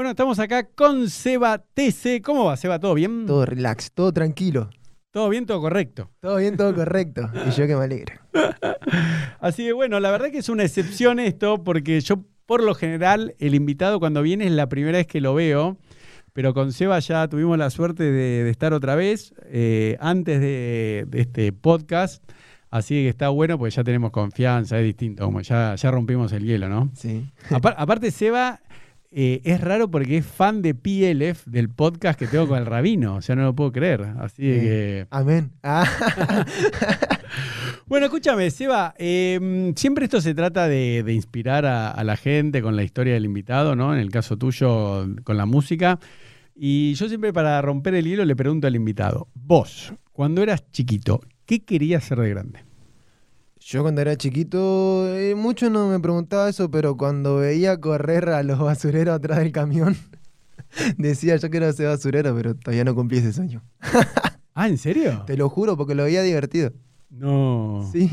Bueno, estamos acá con Seba TC. ¿Cómo va, Seba? ¿Todo bien? Todo relax, todo tranquilo. ¿Todo bien? ¿Todo correcto? Todo bien, todo correcto. Y yo que me alegro. Así que bueno, la verdad que es una excepción esto, porque yo por lo general el invitado cuando viene es la primera vez que lo veo, pero con Seba ya tuvimos la suerte de, de estar otra vez eh, antes de, de este podcast. Así que está bueno porque ya tenemos confianza, es distinto, como ya, ya rompimos el hielo, ¿no? Sí. Apar- aparte, Seba eh, es raro porque es fan de PLF, del podcast que tengo con el rabino. O sea, no lo puedo creer. Así de que. Amén. Ah, Bueno, escúchame, Seba. eh, siempre esto se trata de, de inspirar a, a la gente con la historia del invitado, ¿no? En el caso tuyo, con la música. Y yo siempre, para romper el hielo, le pregunto al invitado: Vos, cuando eras chiquito, ¿qué querías ser de grande? Yo cuando era chiquito, eh, mucho no me preguntaba eso, pero cuando veía correr a los basureros atrás del camión, decía yo quiero ser basurero, pero todavía no cumplí ese sueño. Ah, ¿en serio? Te lo juro porque lo veía divertido. No. Sí,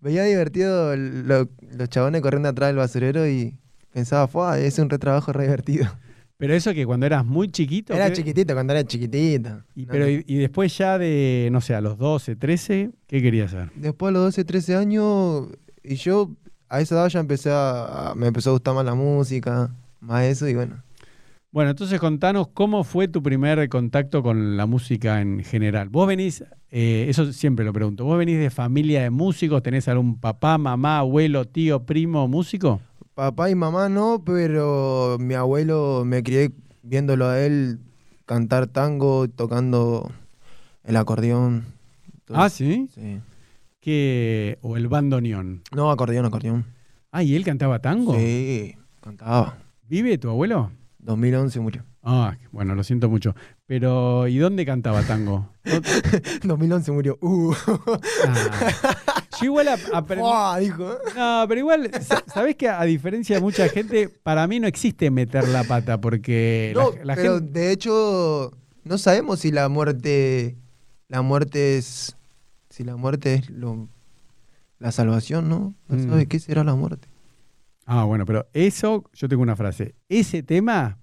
veía divertido lo- los chabones corriendo atrás del basurero y pensaba, fue, es un retrabajo re divertido. Pero eso que cuando eras muy chiquito. Era ¿qué- chiquitito, cuando era chiquitito. Y, No, pero, y, y después ya de, no sé, a los 12, 13, ¿qué querías hacer? Después de los 12, 13 años, y yo a esa edad ya empecé a, a- me empezó a gustar más la música, más eso, y bueno. Bueno, entonces contanos cómo fue tu primer contacto con la música en general. Vos venís, eh, eso siempre lo pregunto, ¿vos venís de familia de músicos? ¿Tenés algún papá, mamá, abuelo, tío, primo, músico? Papá y mamá no, pero mi abuelo me crié viéndolo a él cantar tango, tocando el acordeón. Ah. ¿sí? Sí. ¿Qué? ¿O el bandoneón? No, acordeón, acordeón. Ah, ¿y él cantaba tango? Sí, cantaba. ¿Vive tu abuelo? 2011 murió. Ah, bueno, lo siento mucho. Pero, ¿y dónde cantaba tango? 2011 murió. Uh. Ah, yo igual ap- aprendí... No, pero igual, sa- ¿sabés que a diferencia de mucha gente, para mí no existe meter la pata? Porque la- No, la, pero gente. de hecho no sabemos si la muerte la muerte es si la muerte es lo, la salvación, ¿no? No Mm. sabe qué será la muerte. Ah, bueno, pero eso, yo tengo una frase. Ese tema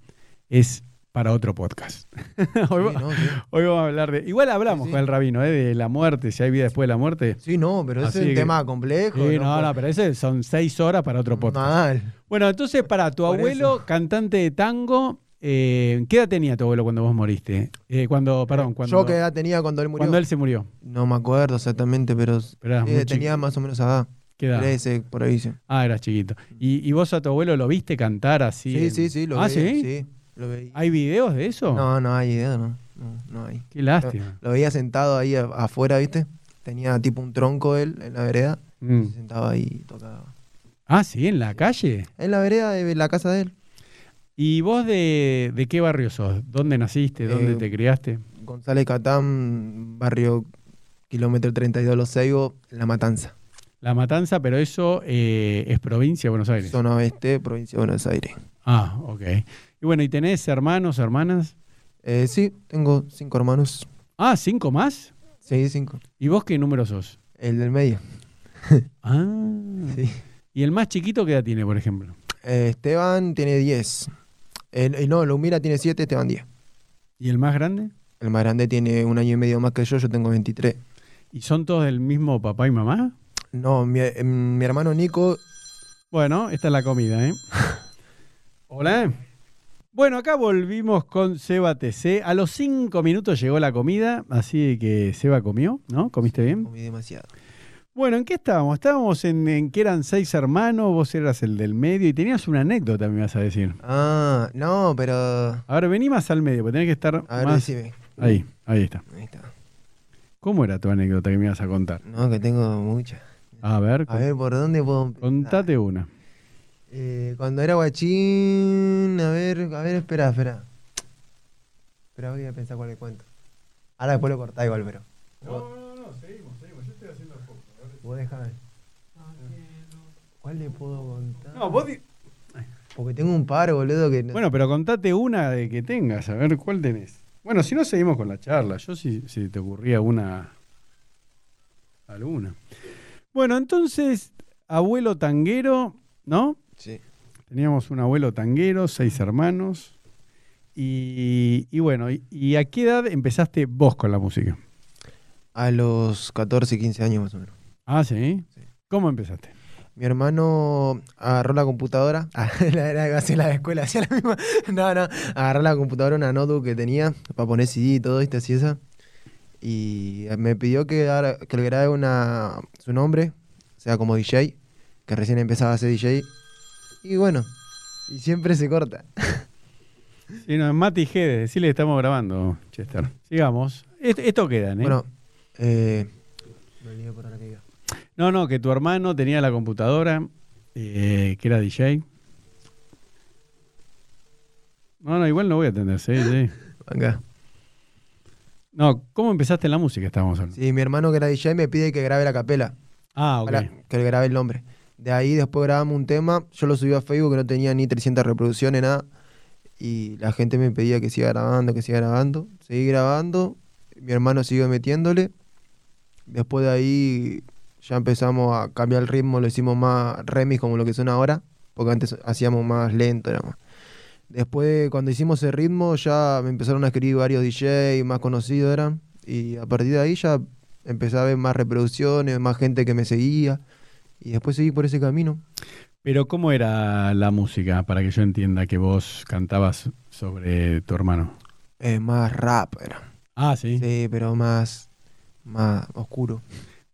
es para otro podcast. hoy, Sí, va- no, sí. hoy vamos a hablar de. Igual hablamos Sí, con el rabino, ¿eh? De la muerte, si hay vida después de la muerte. Sí, no, pero ese es un que- tema complejo. Sí, no, puede- no, pero ese son seis horas para otro podcast. Mal. Bueno, entonces, para tu Por abuelo, cantante de tango, eh, ¿qué edad tenía tu abuelo cuando vos moriste? Eh, cuando, perdón, cuando, Yo qué edad tenía cuando él murió. cuando él se murió. No me acuerdo exactamente, pero, Pero tenía más o menos edad. ¿Qué edad? 13, por ahí sí. Ah, eras chiquito. ¿Y, y vos a tu abuelo lo viste cantar así? Sí, en- sí, sí, lo ¿Ah, veía. sí? sí, lo veía. ¿Hay videos de eso? No, no hay idea, no. No, no hay. Qué lástima. Lo veía sentado ahí afuera, ¿viste? Tenía tipo un tronco él en la vereda. Mm. Se sentaba ahí y tocaba. Ah, sí, en la calle. En la vereda de la casa de él. ¿Y vos de, de qué barrio sos? ¿Dónde naciste? ¿Dónde Eh, te criaste? González Catán, barrio kilómetro 32 Los Seibos, La Matanza. La Matanza, pero eso eh, es provincia de Buenos Aires. Zona oeste, provincia de Buenos Aires. Ah, ok. Y bueno, ¿y tenés hermanos, hermanas? Eh, sí, tengo cinco hermanos. Ah, ¿cinco más? Sí, cinco. ¿Y vos qué número sos? El del medio. Ah. Sí. ¿Y el más chiquito qué edad tiene, por ejemplo? Eh, Esteban tiene 10. El, no, Lumira tiene 7, Esteban 10. ¿Y el más grande? El más grande tiene un año y medio más que yo, yo tengo 23. ¿Y son todos del mismo papá y mamá? No, mi, mi hermano Nico Bueno, esta es la comida, ¿eh? Hola. Bueno, acá volvimos con Seba TC. A los cinco minutos llegó la comida, así que Seba comió, ¿no? ¿Comiste bien? comí demasiado. Bueno, ¿en qué estábamos? Estábamos en, en que eran seis hermanos, vos eras el del medio y tenías una anécdota, me vas a decir. Ah, no, pero. A ver, vení más al medio, porque tenés que estar A ver, más... decime. Ahí, ahí está. Ahí está. ¿Cómo era tu anécdota que me ibas a contar? No, que tengo muchas. A ver, A ver, ¿por dónde puedo empezar? contate una. Eh, cuando era guachín, a ver, a ver, espera, espera. Espera, voy a pensar cuál le cuento. Ahora después lo cortá igual, pero. no, no, seguimos, seguimos. Yo estoy haciendo el foco. Vos déjame. ¿Cuál le puedo contar? No, vos... di- Porque tengo un par, boludo, que no- Bueno, pero contate una de que tengas, a ver cuál tenés. Bueno, si no, seguimos con la charla. Yo si, si te ocurría una... Alguna. Bueno, entonces, abuelo tanguero, ¿no? Sí. Teníamos un abuelo tanguero, seis hermanos. Y, y bueno, y, y a qué edad empezaste vos con la música? A los 14, 15 años más o menos. Ah, ¿sí? Sí. ¿Cómo empezaste? Mi hermano agarró la computadora. La, la, hacía la de escuela, hacía la misma. No, no. Agarró la computadora, una notebook que tenía para poner CD y todo, ¿viste? Así esa. Y me pidió que, que le grabe una, su nombre, o sea, como DJ, que recién empezaba a ser DJ. Y bueno, y siempre se corta. Sí, no, Mati Gede, decirle que estamos grabando, Chester. Sigamos. Est- Esto quedan, ¿eh? Bueno, eh. No, no, que tu hermano tenía la computadora, eh, que era DJ. No, no, igual no voy a atender, sí, sí. Acá. No, ¿cómo empezaste en la música? Estábamos hablando. Sí, mi hermano que era DJ me pide que grabe la capela. Ah, ok. para que le grabe el nombre. De ahí después grabamos un tema, yo lo subí a Facebook que no tenía ni 300 reproducciones, nada. Y la gente me pedía que siga grabando, que siga grabando. Seguí grabando, mi hermano siguió metiéndole. Después de ahí ya empezamos a cambiar el ritmo, lo hicimos más remix como lo que son ahora, porque antes hacíamos más lento, era más. Después cuando hicimos el ritmo ya me empezaron a escribir varios DJ más conocidos eran. Y a partir de ahí ya empecé a ver más reproducciones, más gente que me seguía. Y después seguí por ese camino. Pero ¿cómo era la música para que yo entienda que vos cantabas sobre tu hermano? Eh, más rap era. Ah, sí. Sí, pero más, más oscuro.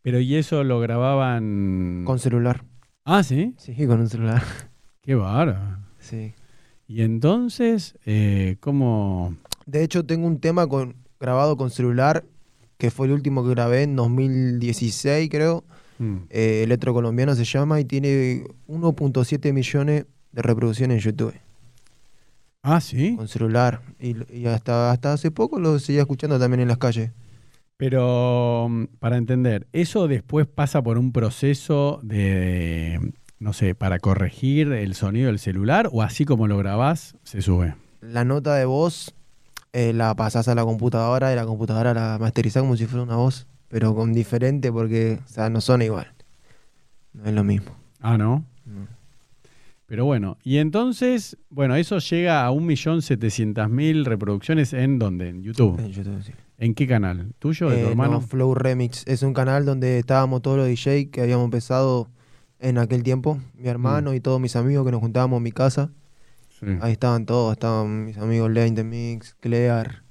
Pero ¿y eso lo grababan? Con celular. Ah, sí. Sí, con un celular. Qué bárbaro. Sí. Y entonces, eh, ¿cómo? De hecho, tengo un tema con, grabado con celular, que fue el último que grabé en 2016, creo. Mm. Eh, Electro Colombiano se llama y tiene 1.7 millones de reproducciones en YouTube. Ah, sí. Con celular. Y, y hasta, hasta hace poco lo seguía escuchando también en las calles. Pero mm, para entender, ¿eso después pasa por un proceso de, no sé, para corregir el sonido del celular o así como lo grabás, se sube? La nota de voz eh, la pasás a la computadora y la computadora la masterizás como si fuera una voz, pero con diferente porque, o sea, no son igual. No es lo mismo. Ah, ¿no? No. Pero bueno, y entonces, bueno, eso llega a 1.700.000 reproducciones en dónde? En YouTube. En YouTube, sí. ¿En qué canal? ¿Tuyo, de tu Eh, hermano? no, Flow Remix. Es un canal donde estábamos todos los DJ que habíamos empezado en aquel tiempo. Mi hermano y todos mis amigos que nos juntábamos en mi casa. Sí. Ahí estaban todos. Estaban mis amigos Lane The Mix, Clear,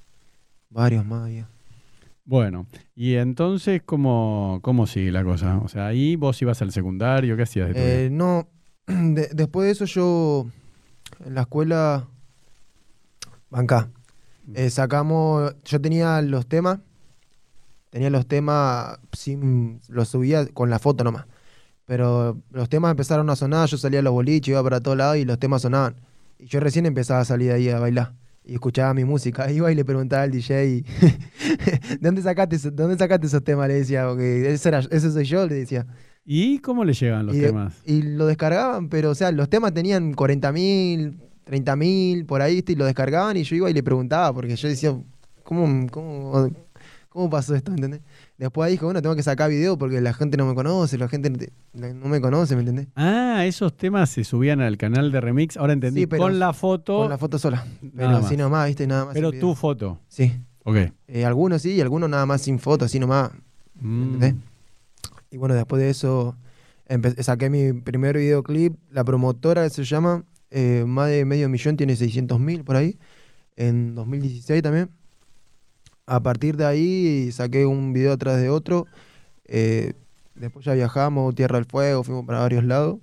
varios más. ya. Bueno, y entonces, ¿cómo, ¿cómo sigue la cosa? O sea, ahí vos ibas al secundario, ¿qué hacías de tu vida? Eh, no, de- después de eso yo en la escuela, acá, eh, sacamos, yo tenía los temas, tenía los temas, sin, los subía con la foto nomás, pero los temas empezaron a sonar, yo salía a los boliches, iba para todos lados y los temas sonaban. Y yo recién empezaba a salir ahí a bailar. Y escuchaba mi música, iba y le preguntaba al DJ, ¿de dónde sacaste, eso- de dónde sacaste esos temas? Le decía, porque ese, era, ese soy yo, le decía. ¿Y cómo le llegan los Y temas? Y lo descargaban, pero o sea, los temas tenían 40 mil, 30 mil, por ahí, y lo descargaban y yo iba y le preguntaba, porque yo decía, ¿cómo, cómo, cómo pasó esto? ¿Entendés? Después dije, bueno, tengo que sacar video porque la gente no me conoce, la gente no me conoce, ¿me entendés? Ah, esos temas se subían al canal de Remix, ahora entendí, Sí, pero con la foto, Con la foto sola. Nada Pero más. así nomás, ¿viste? Nada más. pero tu foto. Sí. Ok. Eh, algunos sí y algunos nada más sin foto, así nomás. Mm. ¿entendés? Y bueno, después de eso saqué mi primer videoclip, la promotora se llama, eh, más de medio millón, tiene 600 mil por ahí, en 2016 también. A partir de ahí saqué un video atrás de otro, eh, después ya viajamos, Tierra del Fuego, fuimos para varios lados.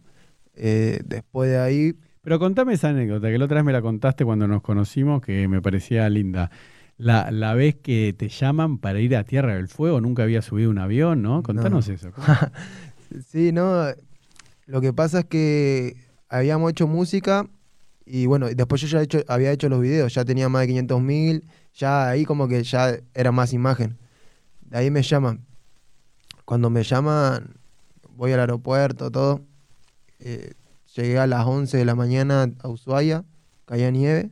Eh, después de ahí, Pero contame esa anécdota, que la otra vez me la contaste cuando nos conocimos, que me parecía linda. La, la vez que te llaman para ir a Tierra del Fuego, nunca había subido un avión, ¿no? Contanos eso. Sí, no. Lo que pasa es que habíamos hecho música y bueno, después yo ya he hecho, había hecho los videos, ya tenía más de 500 mil, ya ahí como que ya era más imagen. De ahí me llaman. Cuando me llaman, voy al aeropuerto, todo. Eh, llegué a las 11 de la mañana a Ushuaia, caía nieve.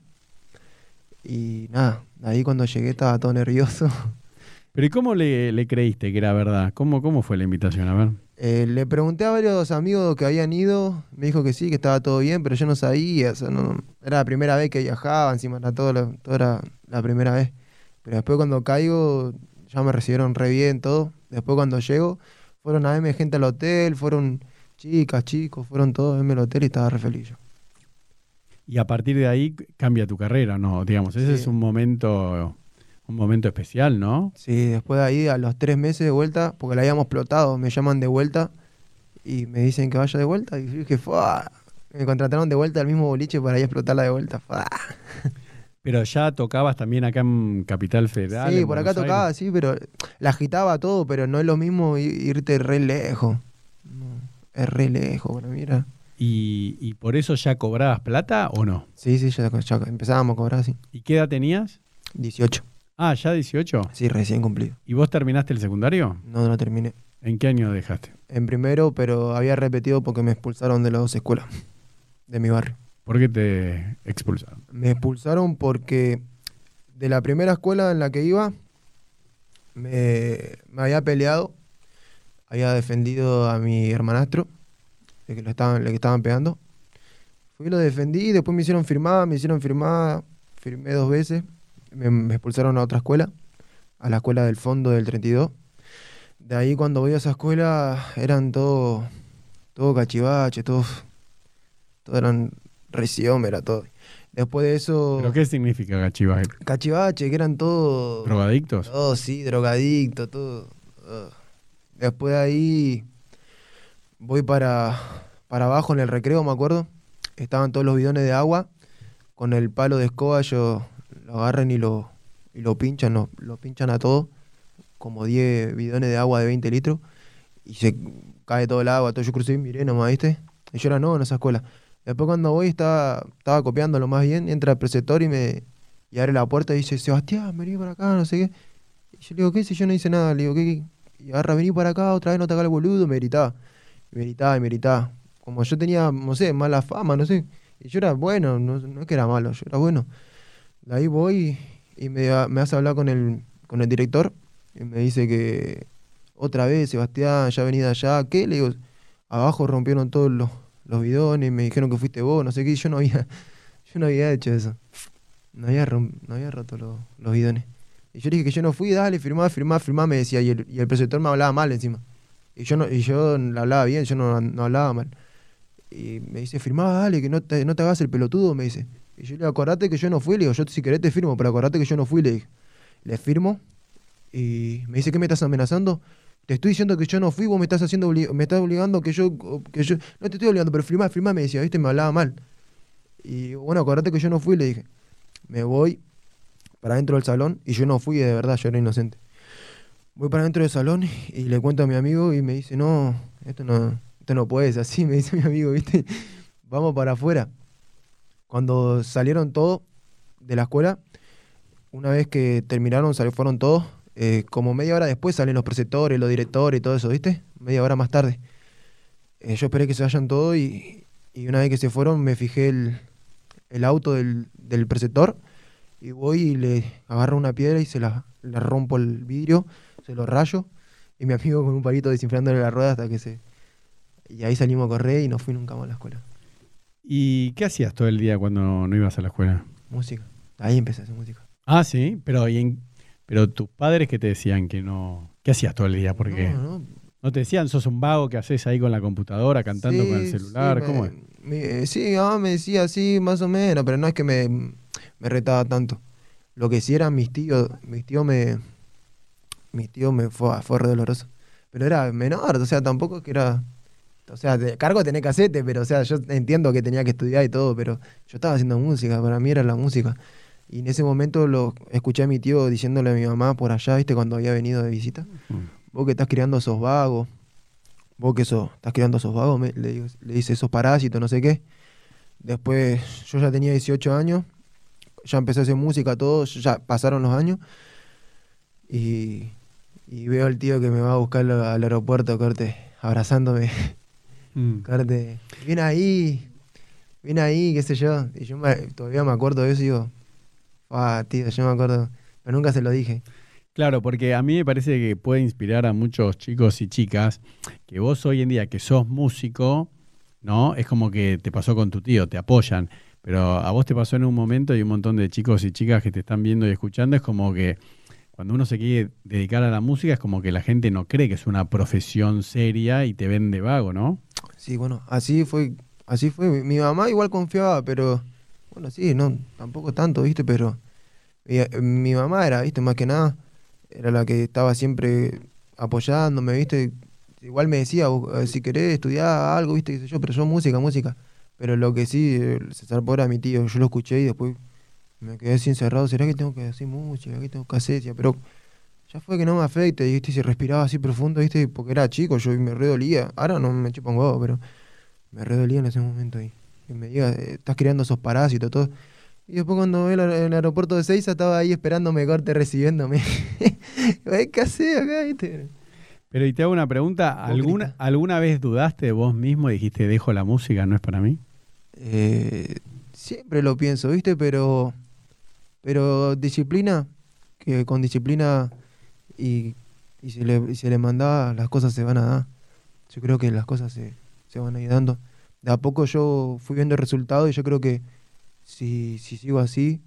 Y nada, ahí cuando llegué estaba todo nervioso. Pero ¿y cómo le, le creíste que era verdad? ¿Cómo, ¿Cómo fue la invitación? A ver. Eh, le pregunté a varios amigos que habían ido, me dijo que sí, que estaba todo bien, pero yo no sabía, o sea, no- era la primera vez que viajaba, encima era todo, lo- todo era la primera vez. Pero después cuando caigo, ya me recibieron re bien, todo. Después cuando llego, fueron a verme gente al hotel, fueron chicas, chicos, fueron todos a verme al hotel y estaba re feliz yo. Y a partir de ahí cambia tu carrera, ¿no? Digamos, ese Sí. es un momento, un momento especial, ¿no? Sí, después de ahí, a los tres meses de vuelta, porque la habíamos explotado, me llaman de vuelta y me dicen que vaya de vuelta. Y yo dije, ¡fua! Me contrataron de vuelta al mismo boliche para ir a explotarla de vuelta. ¡fua! Pero ya tocabas también acá en Capital Federal. Sí, por acá tocaba, sí, pero la agitaba todo, pero no es lo mismo irte re lejos. No, es re lejos, mí era- ¿Y, y por eso ya cobrabas plata o no? Sí, sí, ya, ya empezábamos a cobrar así. ¿Y qué edad tenías? 18. Ah, ya 18. Sí, recién cumplido. ¿Y vos terminaste el secundario? No, no terminé. ¿En qué año dejaste? En primero, pero había repetido porque me expulsaron de las dos escuelas de mi barrio. ¿Por qué te expulsaron? Me expulsaron porque de la primera escuela en la que iba me, había peleado, había defendido a mi hermanastro, de que lo estaban, pegando. Fui y lo defendí, después me hicieron firmar, me hicieron firmar, firmé dos veces, me, me expulsaron a otra escuela, a la escuela del fondo del 32. De ahí cuando voy a esa escuela eran todo, todo cachivache, todos, todo eran recién, era todo. Después de eso, ¿Pero qué significa gachivaje? cachivache, que eran todos, ¿Drogadictos? todos sí, drogadictos, todo. ugh. Después de ahí voy para, para abajo en el recreo, me acuerdo. Estaban todos los bidones de agua. Con el palo de escoba yo lo agarran y lo, y lo pinchan, lo, lo pinchan a todo. Como 10 bidones de agua de 20 litros. Y se cae todo el agua. Todo yo crucé y miré nomás, ¿viste? Y yo era nuevo en esa escuela. Después cuando voy estaba, estaba copiando lo más bien. Entra el preceptor y me abre la puerta y dice, Sebastián, vení para acá, no sé qué. Y yo le digo, ¿qué? Si yo no hice nada. Le digo, ¿qué? qué? Y agarra, vení para acá, otra vez no te hagas el boludo. Me gritaba. Me gritaba y me gritaba. Como yo tenía, no sé, mala fama, no sé. Y yo era bueno, no, no es que era malo, yo era bueno. De ahí voy y me, me hace hablar con el, con el director. Y me dice que otra vez, Sebastián, ya venida allá. ¿Qué? Le digo, abajo rompieron todos los, los bidones, me dijeron que fuiste vos, no sé qué. Yo no había, yo no había hecho eso. No había, no había roto los, los bidones. Y yo le dije que yo no fui, dale, firmá, firmá, firmá, me decía. Y el, y el preceptor me hablaba mal encima. Y yo no, y yo le hablaba bien, yo no, no hablaba mal. Y me dice, firmá, dale, que no te, no te hagas el pelotudo, me dice. Y yo le digo, acordate que yo no fui, le digo, yo si querés te firmo, pero acordate que yo no fui, le dije. Le firmo y me dice, ¿qué me estás amenazando? Te estoy diciendo que yo no fui, vos me estás haciendo me estás obligando que yo, que yo. No te estoy obligando, pero firmá, firmá, me decía, viste, me hablaba mal. Y bueno, acordate que yo no fui, le dije. Me voy para dentro del salón y yo no fui, de verdad, yo era inocente. Voy para dentro del salón y le cuento a mi amigo y me dice, no, esto no, esto no puede ser así, me dice mi amigo, ¿viste? Vamos para afuera. Cuando salieron todos de la escuela, una vez que terminaron, fueron todos, eh, como media hora después salen los preceptores, los directores y todo eso, ¿viste? Media hora más tarde. Eh, yo esperé que se vayan todos y, y una vez que se fueron me fijé el, el auto del, del preceptor y voy y le agarro una piedra y se la, le rompo el vidrio, se lo rayo y mi amigo con un palito desinflándole la rueda hasta que se... Y ahí salimos a correr y no fui nunca más a la escuela. ¿Y qué hacías todo el día cuando no ibas a la escuela? Música. Ahí empecé a hacer música. Ah, sí, pero, y en- pero tus padres que te decían que no... ¿Qué hacías todo el día? Porque no, No, no, te decían, sos un vago que haces ahí con la computadora, cantando Sí, con el celular. sí, ¿Cómo me- es? me- eh, sí, mamá me decía así, más o menos, pero no es que me, me retaba tanto. Lo que sí eran mis tíos, mis tíos me. Mis tíos me fue, fue re doloroso. Pero era menor, o sea, tampoco es que era. O sea, de cargo tenés hacerte, pero o sea, yo entiendo que tenía que estudiar y todo, pero yo estaba haciendo música, para mí era la música. Y en ese momento lo escuché a mi tío diciéndole a mi mamá por allá, ¿viste? Cuando había venido de visita Mm. vos que estás criando esos vagos, vos que eso, estás criando esos vagos, me- le, digo- le dice esos parásitos, no sé qué. Después yo ya tenía 18 años, ya empecé a hacer música, todo, ya pasaron los años. Y, y veo al tío que me va a buscar al al aeropuerto, corte, abrazándome, Mm. corte, viene ahí, viene ahí, qué sé yo. Y yo me- todavía me acuerdo de eso y digo, ah, tío, yo me acuerdo, pero nunca se lo dije. Claro, porque a mí me parece que puede inspirar a muchos chicos y chicas que vos hoy en día que sos músico, ¿no? Es como que te pasó con tu tío, te apoyan, pero a vos te pasó en un momento y un montón de chicos y chicas que te están viendo y escuchando, es como que cuando uno se quiere dedicar a la música es como que la gente no cree que es una profesión seria y te ven de vago, ¿no? Sí, bueno, así fue, así fue. Mi mamá igual confiaba, pero bueno, sí, no, tampoco tanto, ¿viste? Pero mi, mi mamá era, ¿viste? Más que nada era la que estaba siempre apoyándome, ¿viste? Igual me decía, "Vos, eh, si querés estudiar algo, ¿viste? Qué yo, pero yo música, música. Pero lo que sí, eh, se zarpó era mi tío, yo lo escuché y después me quedé así encerrado, ¿será que tengo que hacer música? ¿Qué tengo que hacer? Pero ya fue que no me afecte, ¿viste? Si respiraba así profundo, ¿viste? Porque era chico, yo me redolía. Ahora no me chupa un pero me redolía en ese momento ahí. Que me diga, eh, estás creando esos parásitos, todo. Y después cuando ve el, aer- el aeropuerto de Seiza estaba ahí esperándome corte recibiéndome. ¿Qué haces acá? Pero y te hago una pregunta, ¿alguna. ¿alguna vez dudaste de vos mismo y dijiste, dejo la música, no es para mí? Eh, siempre lo pienso, ¿viste? Pero, pero disciplina, que con disciplina y, y se le, y se le manda, las cosas se van a dar. Yo creo que las cosas se, se van a ir dando. De a poco yo fui viendo el resultado y yo creo que si, si sigo así,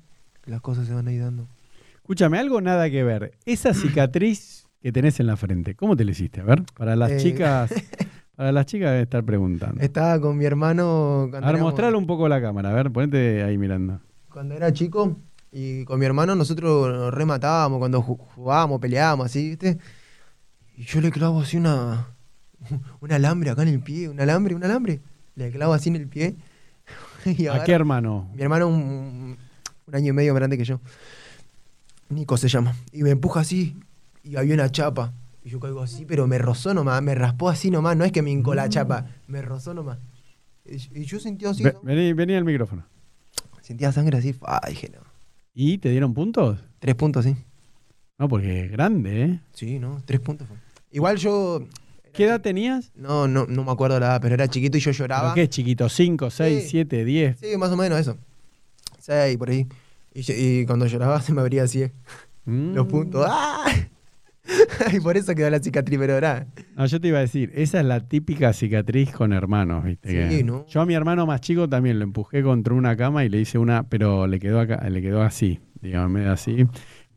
las cosas se van a ir dando. Escúchame, algo nada que ver. Esa cicatriz que tenés en la frente, ¿cómo te la hiciste? A ver, para las Eh. chicas, para las chicas debe estar preguntando. Estaba con mi hermano A ver, mostralo un poco la cámara, a ver, ponete ahí mirando. cuando era chico y con mi hermano nosotros nos rematábamos cuando ju- jugábamos, peleábamos así, ¿viste? Y yo le clavo así una un alambre acá en el pie, un alambre, un alambre. Le clavo así en el pie. y ¿A qué hermano? Mi hermano un, un año y medio más grande que yo. Nico se llama. Y me empuja así y había una chapa. Y yo caigo así, pero me rozó nomás, me raspó así nomás, no es que me hincó la chapa, me rozó nomás. Y, y yo sentía así, Ve-. Vení, vení al micrófono. sentía sangre así, ah, dije no. ¿Y te dieron puntos? Tres puntos, sí. No, porque es grande, ¿eh? Sí, no, tres puntos. Igual yo. ¿Qué edad tenías? No, no, no me acuerdo la edad, pero era chiquito y yo ¿Pero lloraba. qué es chiquito? ¿5, 6, Sí. 7, 10? Sí, más o menos eso. Seis, por ahí. Y, cuando lloraba se me abría así eh, los Mm. puntos. ¡Ah! y por eso quedó la cicatriz, pero era. No, yo te iba a decir, esa es la típica cicatriz con hermanos, ¿viste? Sí, Que- ¿no? Yo a mi hermano más chico también lo empujé contra una cama y le hice una, pero le quedó acá, le quedó así, digamos, medio así.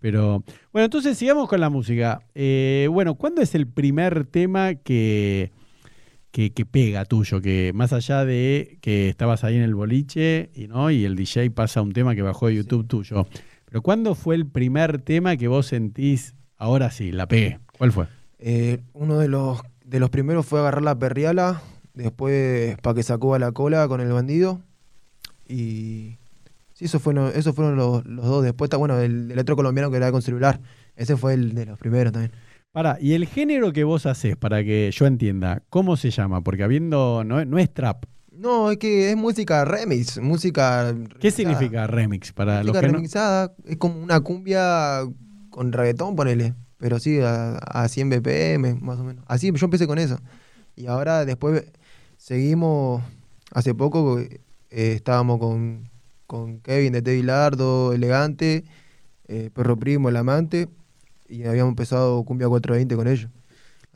Pero bueno, entonces sigamos con la música. Eh, bueno, ¿cuándo es el primer tema que, que, que pega tuyo? Que más allá de que estabas ahí en el boliche y no, y el DJ pasa un tema que bajó de YouTube tuyo. Pero ¿cuándo fue el primer tema que vos sentís, ahora sí, la pegué? ¿Cuál fue? Eh, uno de los, de los primeros fue agarrar la perriala, después para que sacó a la cola con el bandido. Y. Sí, eso fueron, esos fueron los, los dos. Después está, bueno, el, el otro colombiano que era con celular. Ese fue el de los primeros también. Para, y el género que vos haces, para que yo entienda, ¿cómo se llama? Porque habiendo, no, no es trap. No, es que es música remix, música. ¿Qué remixada. significa remix? Para los Música que no... remixada es como una cumbia con reggaetón, ponele. Pero sí, a, a 100 BPM, más o menos. Así, yo empecé con eso. Y ahora después seguimos, hace poco eh, estábamos con, con Kevin de Teddy Lardo, Elegante, eh, Perro Primo, El Amante, y habíamos empezado Cumbia 420 con ellos.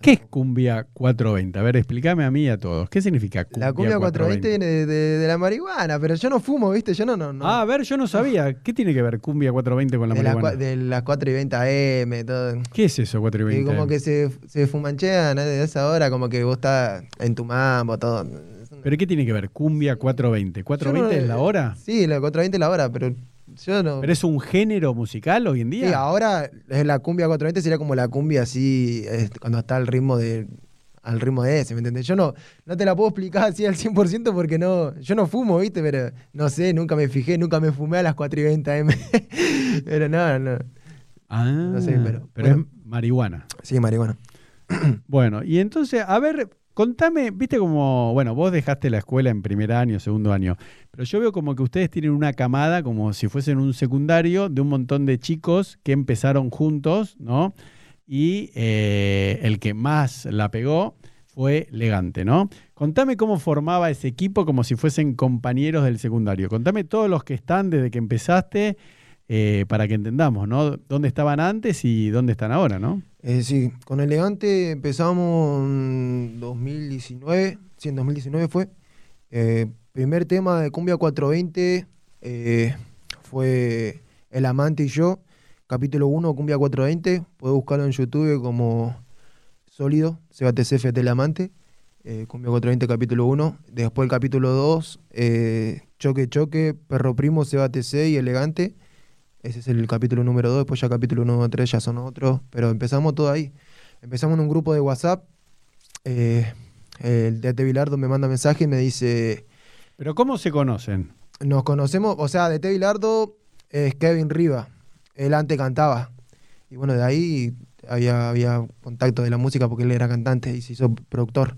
¿Qué es cumbia 420? A ver, explícame a mí y a todos. ¿Qué significa cumbia La cumbia 420 viene de, de- de la marihuana, pero yo no fumo, ¿viste? Yo no, no, no. Ah, a ver, yo no sabía. ¿Qué tiene que ver cumbia 420 con la de, marihuana? cua- de las 4 y 20 AM, todo. ¿Qué es eso, Y 420? como que se, se fumanchean ¿no? desde esa hora, como que vos estás en tu mambo, todo. ¿Pero qué tiene que ver cumbia 420? ¿420 Yo no- es la hora? Sí, la 420 es la hora, pero yo no. ¿Pero es un género musical hoy en Sí, día? ahora es la cumbia 420 sería como la cumbia así, es cuando está al ritmo de al ritmo de ese, ¿me entendés? Yo no, no te la puedo explicar así al 100% porque no, yo no fumo, ¿viste? Pero no sé, nunca me fijé, nunca me fumé a las 4 y 20 AM. pero no, no. Ah, sé, pero- pero es marihuana. Sí, marihuana. Bueno, y entonces, a ver, contame, viste como, bueno, vos dejaste la escuela en primer año, segundo año, pero yo veo como que ustedes tienen una camada, como si fuesen un secundario, de un montón de chicos que empezaron juntos, ¿no? Y eh, el que más la pegó fue Legante, ¿no? Contame cómo formaba ese equipo como si fuesen compañeros del secundario. Contame todos los que están desde que empezaste eh, para que entendamos, ¿no? ¿Dónde estaban antes y dónde están ahora, no? Eh, sí, con Elegante empezamos en 2019, sí, en 2019 fue. Eh, primer tema de Cumbia 420 eh, fue El Amante y yo, capítulo 1, Cumbia 420. Puedes buscarlo en YouTube como Sólido, CBTCF del Amante. Cumbia 420, capítulo 1. Después el capítulo 2, eh, Choque Choque, Perro Primo, CBTC y Elegante. Ese es el capítulo número 2, después ya capítulo 1 3 ya son otros, pero empezamos todo ahí. Empezamos en un grupo de WhatsApp. eh, el de Bilardo me manda mensaje y me dice, Pero ¿cómo se conocen? nos conocemos, o sea, de T. Bilardo es Kevin Riva. Él antes cantaba. Y bueno, de ahí había, había contacto de la música porque él era cantante y se hizo productor.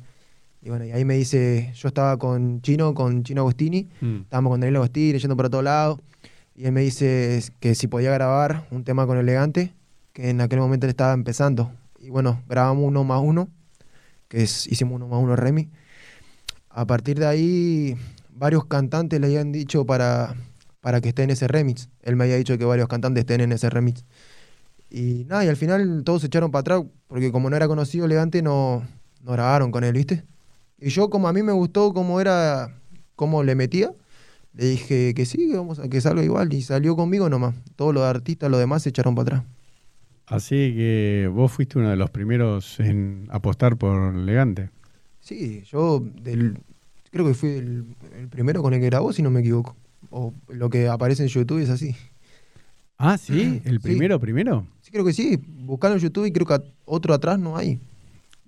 Y bueno, y ahí me dice, yo estaba con Chino, con Chino Agostini, Mm. estábamos con Daniel Agostini, yendo para todos lados. Y él me dice que si podía grabar un tema con Elegante, que en aquel momento él estaba empezando. Y bueno, grabamos uno más uno, que es, hicimos uno más uno Remy. A partir de ahí, varios cantantes le habían dicho para, para que esté en ese remix. Él me había dicho que varios cantantes estén en ese remix. Y nada, y al final todos se echaron para atrás, porque como no era conocido Elegante, no, no grabaron con él, ¿viste? Y yo, como a mí me gustó cómo era, cómo le metía, le dije que sí, que vamos a que salga igual. Y salió conmigo nomás. Todos los artistas, los demás se echaron para atrás. Así que vos fuiste uno de los primeros en apostar por Elegante. Sí, yo del, creo que fui el, el primero con el que grabó, si no me equivoco. O lo que aparece en YouTube es así. Ah, sí, el Sí. primero, primero. Sí, creo que sí. Buscaron en YouTube y creo que otro atrás no hay.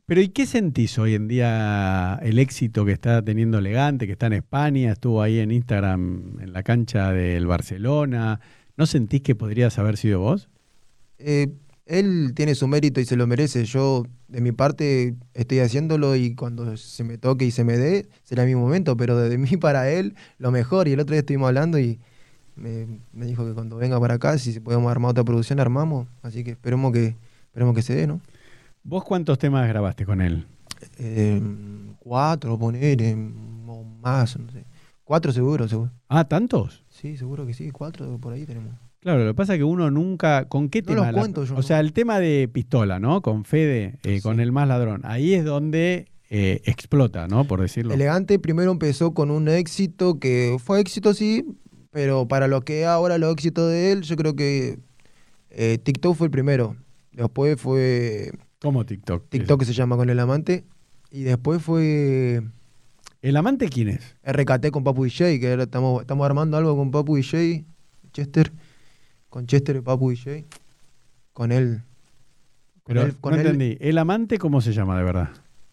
Pero ¿y qué sentís hoy en día el éxito que está teniendo Elegante, que está en España, estuvo ahí en Instagram en la cancha del Barcelona? ¿No sentís que podrías haber sido vos? Eh, él tiene su mérito y se lo merece. Yo, de mi parte, estoy haciéndolo y cuando se me toque y se me dé, será mi momento. Pero de mí para él, lo mejor. Y el otro día estuvimos hablando y me, me dijo que cuando venga para acá, si podemos armar otra producción, armamos. Así que esperemos que, esperemos que se dé, ¿no? ¿Vos cuántos temas grabaste con él? Eh, cuatro, poner, o más, no sé. Cuatro seguro, seguro. Ah, ¿tantos? Sí, seguro que sí, cuatro por ahí tenemos. Claro, lo que pasa es que uno nunca. ¿Con qué No tema? los la- cuento yo, o ¿no? sea, el tema de pistola, ¿no? Con Fede, eh, con el más ladrón. Ahí es donde eh, explota, ¿no? Por decirlo. Elegante primero empezó con un éxito que fue éxito, sí, pero para lo que ahora los éxitos de él, yo creo que eh, TikTok fue el primero. Después fue ¿Cómo TikTok? TikTok que se llama con el amante. Y después fue ¿El amante quién es? RKT con Papu DJ, que ahora estamos, estamos armando algo con Papu DJ, Chester, con Chester y Papu DJ. Con él. Con Pero él- con no él- entendí. ¿El amante cómo se llama de verdad?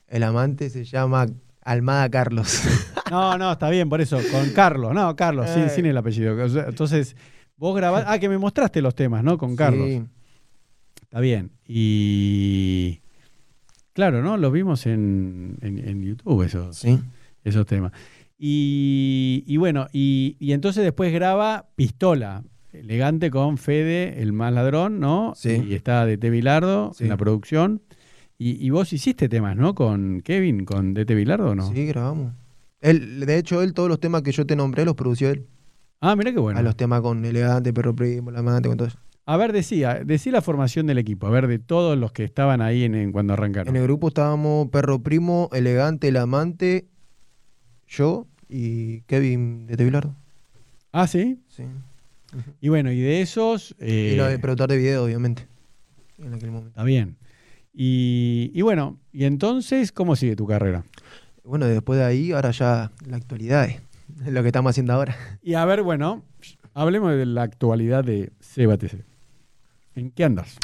El amante se llama Almada Carlos. No, no, está bien, por eso. Con Carlos. No, Carlos, sin, Ay. sin el apellido. Entonces, vos grabás. Ah, que me mostraste los temas, ¿no? Con Carlos. Sí. Está bien. Y. Claro, ¿no? Los vimos en, en- en YouTube esos, Sí. esos temas. Y, y bueno, y, y entonces después graba Pistola, elegante con Fede, el más ladrón, ¿no? Sí. Y está de Bilardo Sí. en la producción. Y, y vos hiciste temas, ¿no? Con Kevin, con DT Bilardo, ¿no? Sí, grabamos. Él, de hecho, él todos los temas que yo te nombré los produció él. Ah, mira qué bueno. A los temas con Elegante, Perro Primo, La Amante, con todo eso. A ver, decía, decí la formación del equipo, a ver, de todos los que estaban ahí en, en cuando arrancaron. En el grupo estábamos Perro Primo, Elegante, El Amante, yo y Kevin de Tevilardo. Ah, sí. Sí. Y bueno, y de esos. eh, y lo de productor de video, obviamente. En aquel momento. Está bien. Y, y bueno, y entonces, ¿cómo sigue tu carrera? Bueno, después de ahí, ahora ya la actualidad es lo que estamos haciendo ahora. Y a ver, bueno, hablemos de la actualidad de CBTC. ¿En qué andas?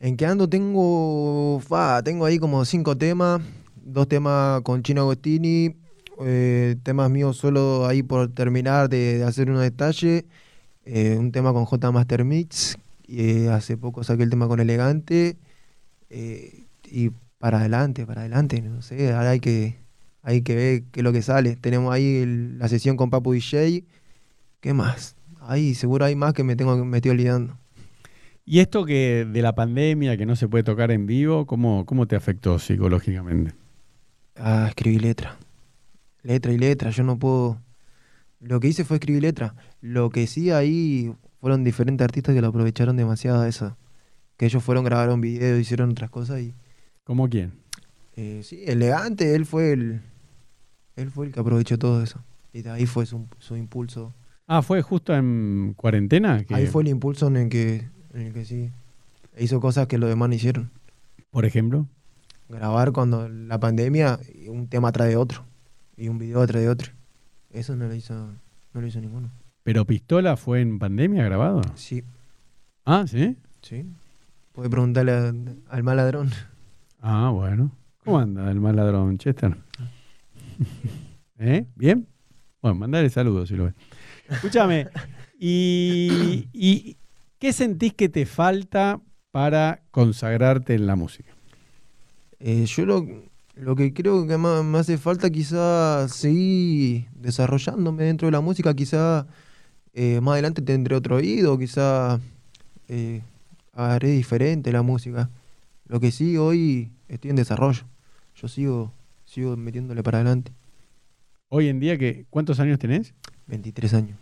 En que ando tengo, fa, tengo ahí como cinco temas, dos temas con Chino Agostini, eh, temas míos solo ahí por terminar de, hacer unos detalles, eh, un tema con J Master Mix, eh, hace poco saqué el tema con Elegante, y para adelante, para adelante, no sé, ahora hay que, hay que ver qué es lo que sale. Tenemos ahí la sesión con Papu DJ, ¿qué más? Ahí seguro hay más que me tengo me estoy olvidando. Y esto que de la pandemia, que no se puede tocar en vivo, ¿cómo, cómo te afectó psicológicamente? Ah, escribí letra. Letra y letra, yo no puedo. Lo que hice fue escribir letra. Lo que sí ahí fueron diferentes artistas que lo aprovecharon demasiado eso. Que ellos fueron, grabaron videos, hicieron otras cosas y... ¿Cómo quién? eh, sí, elegante, él fue el... Él fue el que aprovechó todo eso. Y de ahí fue su, su impulso. Ah, fue justo en cuarentena. que- Ahí fue el impulso en el que, en el que sí. Hizo cosas que los demás no hicieron. Por ejemplo. Grabar cuando la pandemia, un tema atrás de otro. Y un video atrás de otro. Eso no lo hizo, no lo hizo ninguno. ¿Pero Pistola fue en pandemia grabado? Sí, Ah, ¿sí? sí. Puede preguntarle a- al mal ladrón. Ah, bueno. ¿Cómo anda el mal ladrón, Chester? ¿Eh? ¿Bien? Bueno, mandale saludos si lo ves. Escúchame, ¿y, y qué sentís que te falta para consagrarte en la música? Eh, yo lo, lo que creo que más me hace falta quizás seguir desarrollándome dentro de la música, quizás más adelante tendré otro oído, quizás eh, haré diferente la música. Lo que sí, hoy estoy en desarrollo. Yo sigo, sigo metiéndole para adelante. Hoy en día, que, ¿cuántos años tenés? 23 años.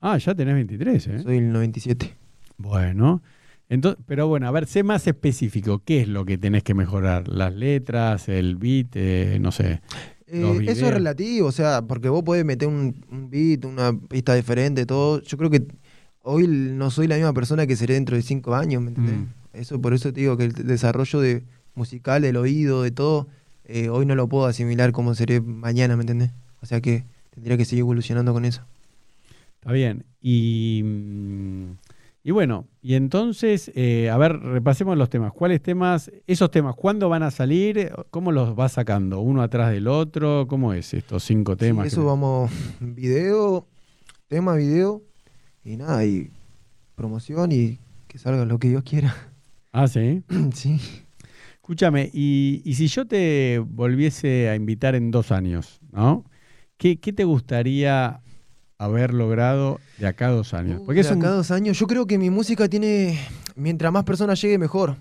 Ah, ya tenés 23, ¿eh? Soy el 97. Bueno. Entonces, pero bueno, a ver, sé más específico. ¿Qué es lo que tenés que mejorar? ¿Las letras, el beat, eh, no sé? Eh, eso es relativo, o sea, porque vos podés meter un, un beat, una pista diferente, todo. Yo creo que hoy no soy la misma persona que seré dentro de cinco años, ¿me entendés? Mm. Eso, por eso te digo que el desarrollo de musical, del oído, de todo, eh, hoy no lo puedo asimilar como seré mañana, ¿me entendés? O sea que tendría que seguir evolucionando con eso. Está bien. Y, mm, y bueno, y entonces, eh, a ver, repasemos los temas. ¿Cuáles temas, esos temas, cuándo van a salir? ¿Cómo los vas sacando? ¿Uno atrás del otro? ¿Cómo es estos cinco Sí, temas? eso que- vamos, video, tema, video, y nada, y promoción y que salga lo que Dios quiera. Ah, sí. sí. Escúchame, y, y si yo te volviese a invitar en dos años, ¿no? ¿Qué, qué te gustaría haber logrado de acá a dos años? Porque es De un, acá a dos años, yo creo que mi música tiene, mientras más personas llegue, mejor.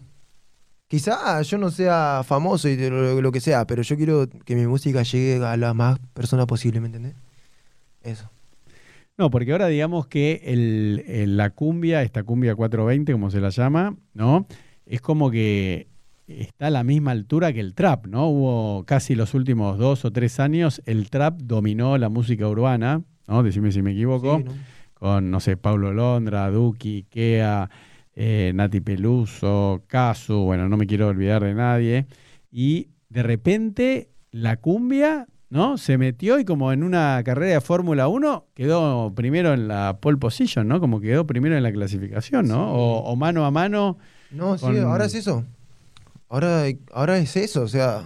Quizá yo no sea famoso y lo, lo que sea, pero yo quiero que mi música llegue a las más personas posible, ¿me entendés? Eso. No, porque ahora digamos que el, el- la cumbia, esta cumbia 420, como se la llama, ¿no? Es como que está a la misma altura que el trap, ¿no? Hubo casi los últimos dos o tres años, el trap dominó la música urbana, ¿no? Decime si me equivoco, Sí, ¿no? con, no sé, Paulo Londra, Duki, Kea, eh, Nati Peluso, Casu, bueno, no me quiero olvidar de nadie. Y de repente la cumbia, ¿no? Se metió y como en una carrera de Fórmula 1 quedó primero en la pole position, ¿no? Como quedó primero en la clasificación, ¿no? Sí. O, o mano a mano. No, sí, ahora es eso. Ahora, ahora es eso, o sea,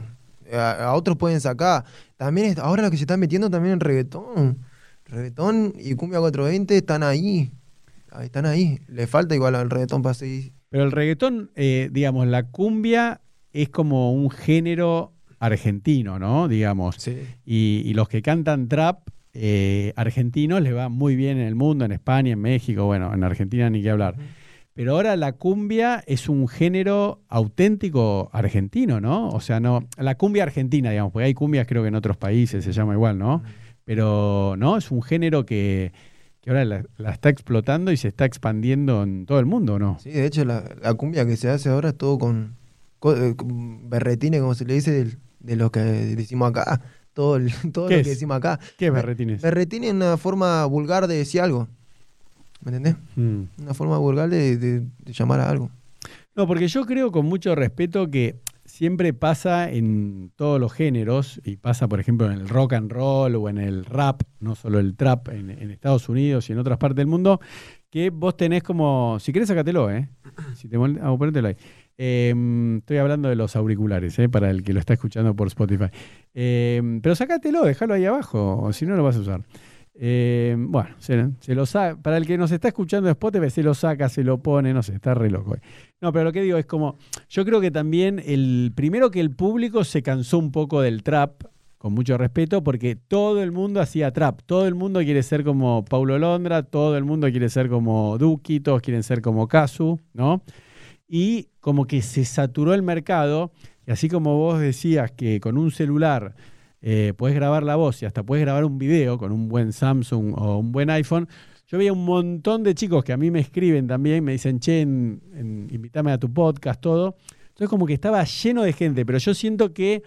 a, a otros pueden sacar. También es- ahora lo que se está metiendo también en reggaetón. Reggaetón y cumbia 420 están ahí. Están ahí. Le falta igual al reggaetón para seguir. Pero el reggaetón, eh, digamos, la cumbia es como un género argentino, ¿no? Digamos. Sí. Y, y los que cantan trap eh, argentinos les va muy bien en el mundo, en España, en México, bueno, en Argentina ni qué hablar. Pero ahora la cumbia es un género auténtico argentino, ¿no? O sea, no, la cumbia argentina, digamos, porque hay cumbias creo que en otros países se llama igual, ¿no? Pero no, es un género que, que ahora la, la está explotando y se está expandiendo en todo el mundo, ¿no? Sí, de hecho, la, la cumbia que se hace ahora es todo con, co- eh, con berretines, como se le dice, de, lo que decimos acá. Todo, el- todo lo ¿Qué que decimos acá. ¿Qué es Be- berretines? Berretín es una forma vulgar de decir algo. ¿Me entendés? Mm. Una forma vulgar de, de- de llamar a algo. No, porque yo creo con mucho respeto que siempre pasa en todos los géneros, y pasa, por ejemplo, en el rock and roll o en el rap, no solo el trap, en, en Estados Unidos y en otras partes del mundo, que vos tenés como, si querés sacátelo, ¿eh? Si te molesta, ah, ponételo ahí. Eh, estoy hablando de los auriculares, ¿eh? Para el que lo está escuchando por Spotify. Eh, pero sacátelo, déjalo ahí abajo, o si no lo vas a usar. Eh, bueno, se, se lo para el que nos está escuchando de Spotify, se lo saca, se lo pone, no sé, está re loco. No, pero lo que digo es como, yo creo que también el primero que el público se cansó un poco del trap, con mucho respeto, porque todo el mundo hacía trap, todo el mundo quiere ser como Paulo Londra, todo el mundo quiere ser como Duki, todos quieren ser como Casu, ¿no? Y como que se saturó el mercado, y así como vos decías que con un celular eh, podés grabar la voz y hasta podés grabar un video con un buen Samsung o un buen iPhone, yo veía un montón de chicos que a mí me escriben también, me dicen, che, en- en- invítame a tu podcast, todo. Entonces como que estaba lleno de gente, pero yo siento que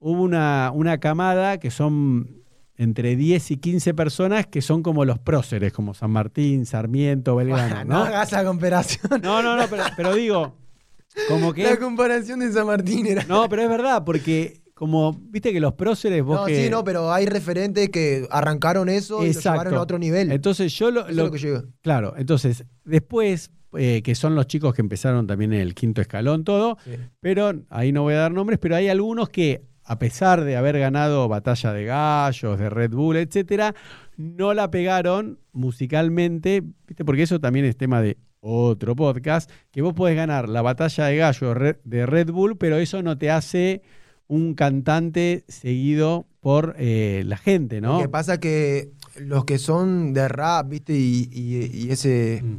hubo una, una camada que son entre 10 y 15 personas que son como los próceres, como San Martín, Sarmiento, Belgrano, no ¿no? hagas la comparación. No, no, no, pero, pero digo, como que... La comparación de San Martín era. No, pero es verdad, porque como, viste que los próceres vos No, que... sí, no, pero hay referentes que arrancaron eso y lo Exacto. llevaron a otro nivel. Entonces yo lo, lo- lo que. Claro, entonces después, eh, que son los chicos que empezaron también en el quinto escalón, todo, Sí. pero ahí no voy a dar nombres, pero hay algunos que, a pesar de haber ganado Batalla de Gallos, de Red Bull, etcétera, no la pegaron musicalmente, ¿viste? porque eso también es tema de otro podcast, que vos podés ganar la Batalla de Gallo de Red Bull, pero eso no te hace un cantante seguido por eh, la gente, ¿no? Lo que pasa que los que son de rap, ¿viste? Y, y- y ese. Mm.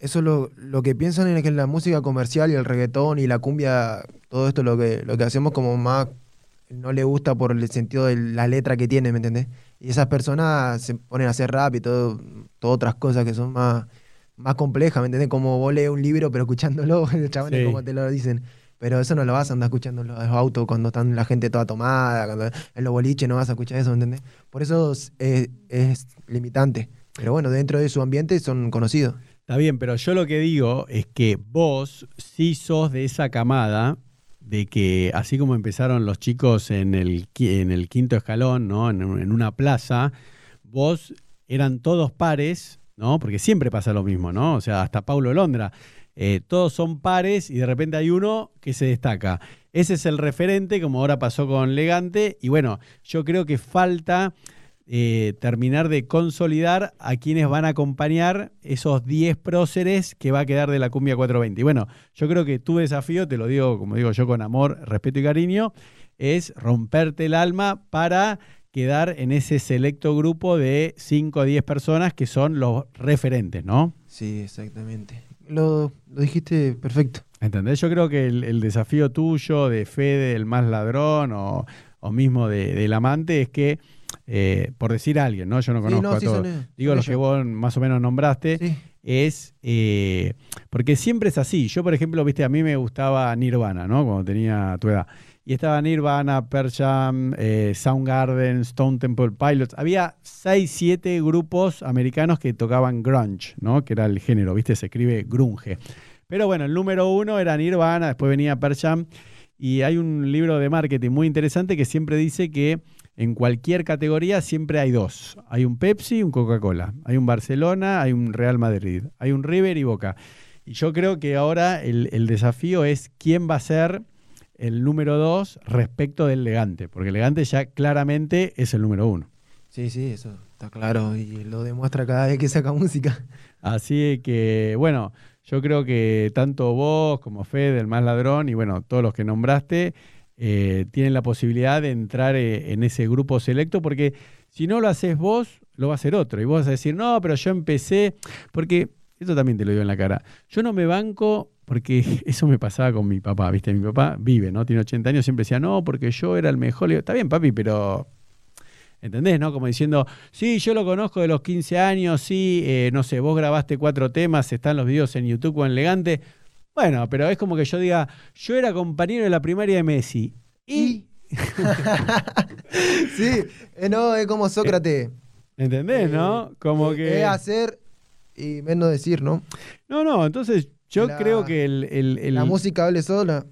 Eso lo, lo que piensan es que la música comercial y el reggaetón y la cumbia, todo esto lo que, lo que hacemos como más no le gusta por el sentido de la letra que tiene, ¿me entendés? Y esas personas se ponen a hacer rap y todo, todas otras cosas que son más, más complejas, ¿me entendés? Como vos lees un libro pero escuchándolo, chavales Sí. como te lo dicen. Pero eso no lo vas a andar escuchando en los autos cuando están la gente toda tomada, cuando en los boliches no vas a escuchar eso, ¿me entendés? Por eso es, es- limitante. Pero bueno, dentro de su ambiente son conocidos. Está bien, pero yo lo que digo es que vos sí sos de esa camada de que así como empezaron los chicos en el, en el quinto escalón, ¿no? En, en una plaza, vos eran todos pares, ¿no? Porque siempre pasa lo mismo, ¿no? O sea, hasta Paulo Londra. Eh, todos son pares y de repente hay uno que se destaca. Ese es el referente, como ahora pasó con Legante. Y bueno, yo creo que falta eh, terminar de consolidar a quienes van a acompañar esos 10 próceres que va a quedar de la cumbia 420. Y bueno, yo creo que tu desafío, te lo digo como digo yo con amor, respeto y cariño, es romperte el alma para quedar en ese selecto grupo de 5 o 10 personas que son los referentes, ¿no? Sí, exactamente. Lo, lo dijiste perfecto. ¿Entendés? Yo creo que el, el desafío tuyo, de Fede, el más ladrón, o, o mismo de- del amante, es que, eh, por decir a alguien, ¿no? Yo no Sí, conozco no, a sí, todos. son Digo son los que vos más o menos nombraste, Sí. es. eh, porque siempre es así. Yo, por ejemplo, viste, a mí me gustaba Nirvana, ¿no? Cuando tenía tu edad. Y estaba Nirvana, Pearl Jam, eh, Soundgarden, Stone Temple Pilots. Había seis, siete grupos americanos que tocaban grunge, ¿no? Que era el género, ¿viste? Se escribe grunge. Pero bueno, el número uno era Nirvana, después venía Pearl Jam. Y hay un libro de marketing muy interesante que siempre dice que en cualquier categoría siempre hay dos. Hay un Pepsi y un Coca-Cola. Hay un Barcelona, hay un Real Madrid. Hay un River y Boca. Y yo creo que ahora el desafío es quién va a ser el número dos respecto del Legante. Porque el Legante ya claramente es el número uno. Sí, sí, eso está claro y lo demuestra cada vez que saca música. Así que, bueno, yo creo que tanto vos como Fede, el más ladrón, y bueno, todos los que nombraste, eh, tienen la posibilidad de entrar eh, en ese grupo selecto, porque si no lo haces vos, lo va a hacer otro. Y vos vas a decir, no, pero yo empecé, porque, esto también te lo digo en la cara, yo no me banco, porque eso me pasaba con mi papá, ¿viste? Mi papá vive, ¿no? Tiene 80 años, siempre decía, no, porque yo era el mejor. Le digo, está bien, papi, pero ¿Entendés? ¿No? Como diciendo, sí, yo lo conozco de los 15 años, sí, eh, no sé, vos grabaste cuatro temas, están los videos en YouTube o en Elegante. Bueno, pero es como que yo diga, yo era compañero de la primaria de Messi. Y, sí, eh, no, es como Sócrates. ¿entendés, no? Como Eh, que... Es hacer y menos decir, ¿no? No, no, entonces yo La- creo que el... el- el- La música hable sola.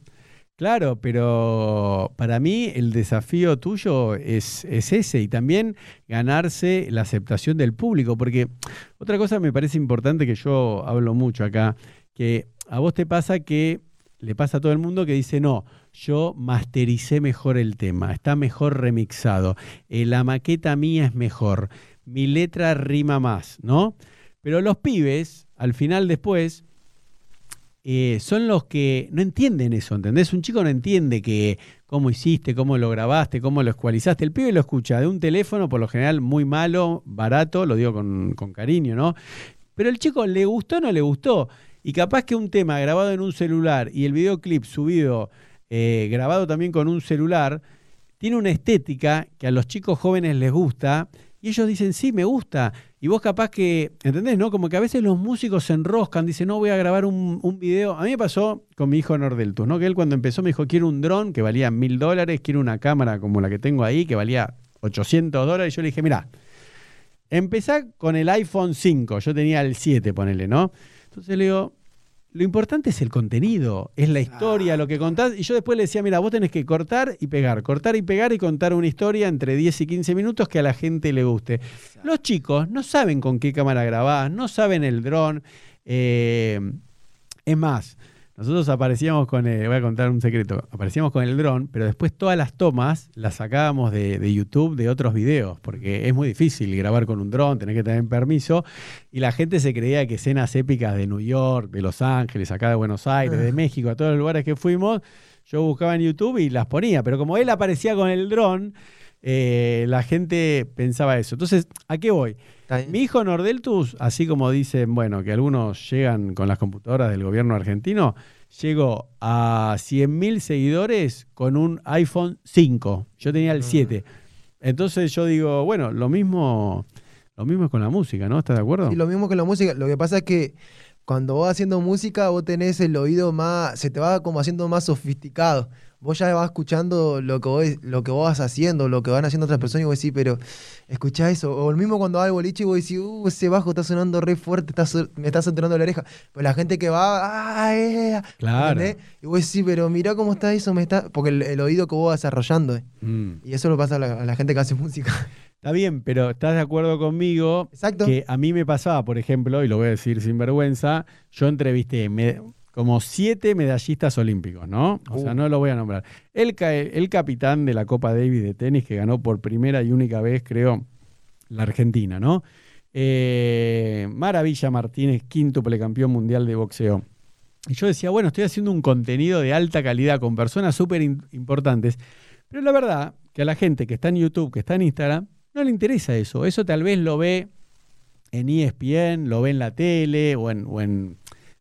Claro, pero para mí el desafío tuyo es, es ese y también ganarse la aceptación del público, porque otra cosa me parece importante que yo hablo mucho acá, que a vos te pasa que le pasa a todo el mundo que dice, no, yo mastericé mejor el tema, está mejor remixado, eh, la maqueta mía es mejor, mi letra rima más, ¿no? Pero los pibes, al final después, eh, son los que no entienden eso, ¿entendés? Un chico no entiende que cómo hiciste, cómo lo grabaste, cómo lo escualizaste. El pibe lo escucha de un teléfono, por lo general muy malo, barato, lo digo con, con cariño, ¿no? Pero el chico le gustó o no le gustó. Y capaz que un tema grabado en un celular y el videoclip subido, eh, grabado también con un celular, tiene una estética que a los chicos jóvenes les gusta y ellos dicen, sí, me gusta. Y vos capaz que, ¿entendés? ¿No? Como que a veces los músicos se enroscan, dicen, no, voy a grabar un, un video. A mí me pasó con mi hijo Nordeltus, ¿no? Que él cuando empezó me dijo, quiero un dron que valía mil dólares, quiero una cámara como la que tengo ahí, que valía 800 dólares. Y yo le dije, mira, empezá con el iPhone 5, yo tenía el 7, ponele, ¿no? Entonces le digo, lo importante es el contenido, es la historia, lo que contás. Y yo después le decía, mira, vos tenés que cortar y pegar, cortar y pegar y contar una historia entre 10 y 15 minutos que a la gente le guste. Los chicos no saben con qué cámara grabás, no saben el dron. Eh, es más, nosotros aparecíamos con, el, voy a contar un secreto, aparecíamos con el dron, pero después todas las tomas las sacábamos de, de, YouTube de otros videos, porque es muy difícil grabar con un dron, tenés que tener permiso, y la gente se creía que escenas épicas de New York, de Los Ángeles, acá de Buenos Aires, de México, a todos los lugares que fuimos, yo buscaba en YouTube y las ponía, pero como él aparecía con el dron, eh, la gente pensaba eso. Entonces, ¿a qué voy? Mi hijo Nordeltus, así como dicen, bueno, que algunos llegan con las computadoras del gobierno argentino, llegó a 100.000 seguidores con un iPhone 5. Yo tenía el 7. Entonces yo digo, bueno, lo mismo, lo mismo es con la música, ¿no? ¿Estás de acuerdo? Sí, lo mismo con la música. Lo que pasa es que cuando vas haciendo música, vos tenés el oído más, se te va como haciendo más sofisticado vos ya vas escuchando lo que, vos, lo que vos vas haciendo, lo que van haciendo otras personas y vos decís, pero escuchá eso. O el mismo cuando va al boliche y vos decís, uh, ese bajo está sonando re fuerte, me está sonando la oreja. Pero la gente que va, ¡ah, eh! Claro. Y vos decís, pero mirá cómo está eso, me está... porque el, oído que vos vas desarrollando. Mm. Y eso lo pasa a la, gente que hace música. Está bien, pero estás de acuerdo conmigo Exacto. que a mí me pasaba, por ejemplo, y lo voy a decir sin vergüenza, yo entrevisté, me, como siete medallistas olímpicos, ¿no? O sea, uh. no lo voy a nombrar. El, el capitán de la Copa Davis de tenis que ganó por primera y única vez, creo, la Argentina, ¿no? Eh, Maravilla Martínez, quíntuple campeón mundial de boxeo. Y yo decía, bueno, estoy haciendo un contenido de alta calidad con personas súper importantes, pero la verdad que a la gente que está en YouTube, que está en Instagram, no le interesa eso. Eso tal vez lo ve en ESPN, lo ve en la tele o en, o en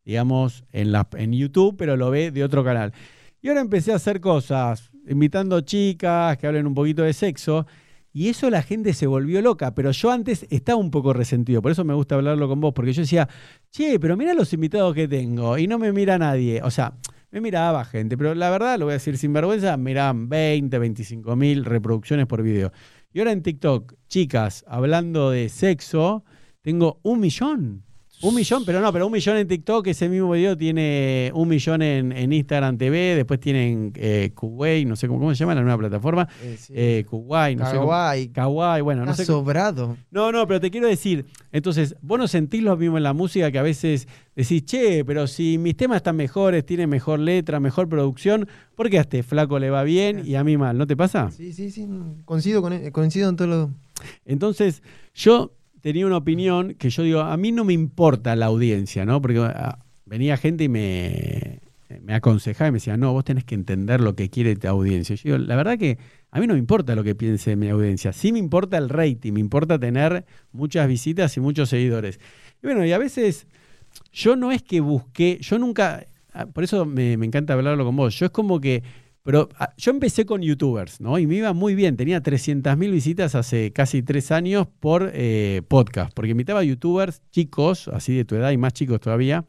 digamos, en, la, en YouTube, pero lo ve de otro canal. Y ahora empecé a hacer cosas, invitando chicas que hablen un poquito de sexo, y eso la gente se volvió loca, pero yo antes estaba un poco resentido, por eso me gusta hablarlo con vos, porque yo decía, che, pero mira los invitados que tengo, y no me mira nadie. O sea, me miraba gente, pero la verdad, lo voy a decir sin vergüenza, miraban 20, 25 mil reproducciones por video. Y ahora en TikTok, chicas, hablando de sexo, tengo un millón. Un millón, pero no, pero un millón en TikTok, ese mismo video tiene un millón en, Instagram TV, después tienen eh, Kuwait, no sé cómo, se llama la nueva plataforma. Eh, eh Kuwait, no Kawaii. sé. Kawaii, bueno, no sé. sobrado. No, no, pero te quiero decir, entonces, vos no sentís lo mismo en la música que a veces decís, che, pero si mis temas están mejores, tienen mejor letra, mejor producción, ¿por qué a este flaco le va bien y a mí mal? ¿No te pasa? Sí, sí, sí, coincido, con, coincido en todo lo... Entonces, yo tenía una opinión que yo digo, a mí no me importa la audiencia, ¿no? Porque ah, venía gente y me, me aconsejaba y me decía, no, vos tenés que entender lo que quiere tu audiencia. Yo digo, la verdad que a mí no me importa lo que piense mi audiencia, sí me importa el rating, me importa tener muchas visitas y muchos seguidores. Y bueno, y a veces yo no es que busqué, yo nunca, ah, por eso me, me encanta hablarlo con vos, yo es como que pero ah, yo empecé con youtubers, ¿no? Y me iba muy bien. Tenía 300.000 visitas hace casi tres años por eh, podcast, porque invitaba a youtubers chicos, así de tu edad y más chicos todavía.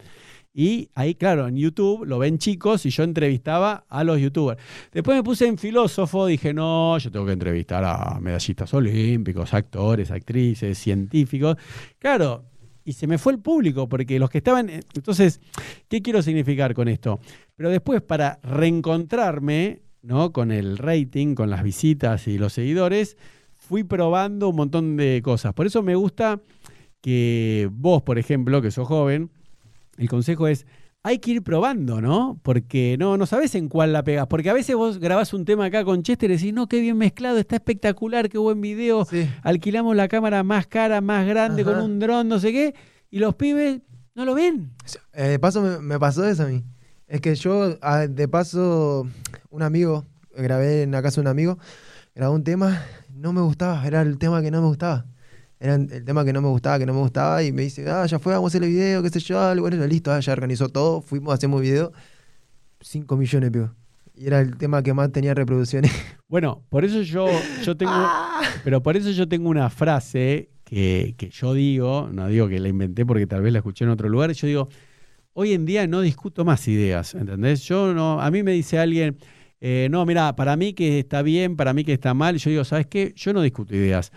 Y ahí, claro, en YouTube lo ven chicos y yo entrevistaba a los youtubers. Después me puse en filósofo, dije, no, yo tengo que entrevistar a medallistas olímpicos, actores, actrices, científicos. Claro, y se me fue el público, porque los que estaban... Entonces, ¿qué quiero significar con esto? Pero después, para reencontrarme ¿no? con el rating, con las visitas y los seguidores, fui probando un montón de cosas. Por eso me gusta que vos, por ejemplo, que sos joven, el consejo es hay que ir probando, ¿no? Porque no, no sabes en cuál la pegas. Porque a veces vos grabás un tema acá con Chester y decís, no, qué bien mezclado, está espectacular, qué buen video. Alquilamos la cámara más cara, más grande, con un dron, no sé qué. Y los pibes no lo ven. Eh, de paso me, pasó eso a mí. Es que yo, ah, de paso, un amigo, grabé en la casa de un amigo, grabé un tema, no me gustaba, era el tema que no me gustaba era el tema que no me gustaba, que no me gustaba, y me dice, ah, ya fue, vamos a hacer el video, qué sé yo, bueno, listo, ah, ya organizó todo, fuimos, hacemos video, 5 millones, pegó. Y era el tema que más tenía reproducciones. Bueno, por eso yo, yo tengo, ah. pero por eso yo tengo una frase que, que yo digo, no digo que la inventé porque tal vez la escuché en otro lugar, yo digo, hoy en día no discuto más ideas, ¿entendés? Yo no, a mí me dice alguien, eh, no, mira, para mí que está bien, para mí que está mal, yo digo, ¿sabes qué? Yo no discuto ideas.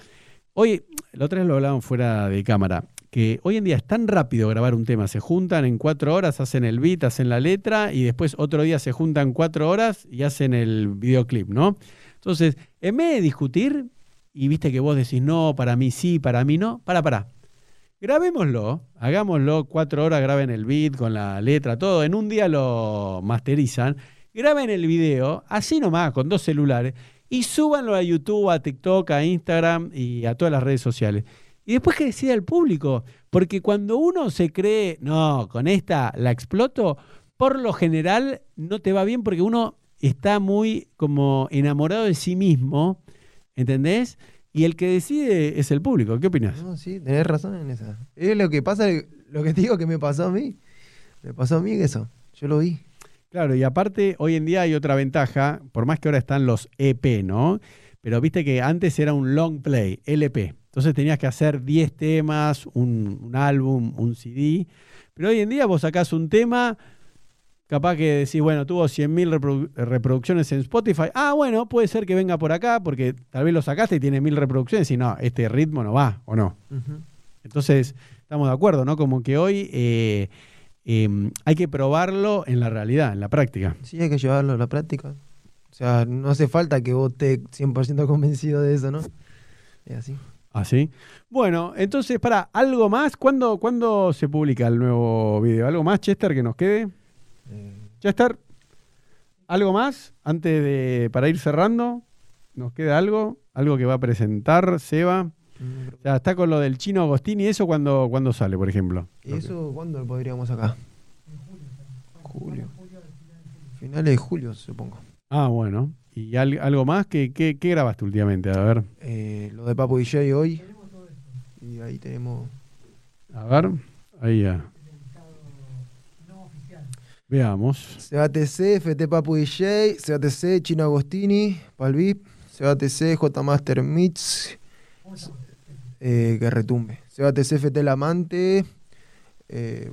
Hoy, la otra vez lo hablaban fuera de cámara, que hoy en día es tan rápido grabar un tema, se juntan en cuatro horas, hacen el beat, hacen la letra y después otro día se juntan cuatro horas y hacen el videoclip, ¿no? Entonces, en vez de discutir, y viste que vos decís, no, para mí sí, para mí no, para, para. Grabémoslo, hagámoslo cuatro horas, graben el beat con la letra, todo, en un día lo masterizan, graben el video, así nomás, con dos celulares, y súbanlo a YouTube, a TikTok, a Instagram y a todas las redes sociales. Y después que decida el público, porque cuando uno se cree, no, con esta la exploto, por lo general no te va bien porque uno está muy como enamorado de sí mismo, ¿entendés? Y el que decide es el público. ¿Qué opinas? No, sí, tenés razón en esa. Es lo que pasa, lo que te digo que me pasó a mí. Me pasó a mí eso. Yo lo vi. Claro, y aparte, hoy en día hay otra ventaja, por más que ahora están los EP, ¿no? Pero viste que antes era un long play, LP. Entonces tenías que hacer 10 temas, un, un álbum, un CD. Pero hoy en día vos sacás un tema, capaz que decís, bueno, tuvo 100.000 reprodu reproducciones en Spotify. Ah, bueno, puede ser que venga por acá porque tal vez lo sacaste y tiene 1.000 reproducciones y no, este ritmo no va, ¿o no? Uh -huh. Entonces, estamos de acuerdo, ¿no? Como que hoy eh, eh, hay que probarlo en la realidad, en la práctica. Sí, hay que llevarlo a la práctica. O sea, no hace falta que vos estés 100% convencido de eso, ¿no? Es así. Así. Bueno, entonces, para, ¿algo más? ¿Cuándo, ¿Cuándo se publica el nuevo video? ¿Algo más, Chester, que nos quede? Eh, Chester, ¿algo más antes de para ir cerrando? ¿Nos queda algo? ¿Algo que va a presentar Seba? Mm, O sea, está con lo del chino Agostini, ¿eso cuando, cuando sale, por ejemplo? ¿Y eso cuándo lo podríamos acá? Julio. Finales de julio, supongo. Ah, bueno. ¿Y al- algo más? ¿Qué, qué, qué grabaste últimamente? A ver. Eh, lo de Papo DJ hoy. Y ahí tenemos. A ver. Ahí ya. Veamos. CATC, FT Papu DJ, CATC, Chino Agostini, Palvip, CATC, J Master Mix, eh, que retumbe. CATC, FT El Amante, eh,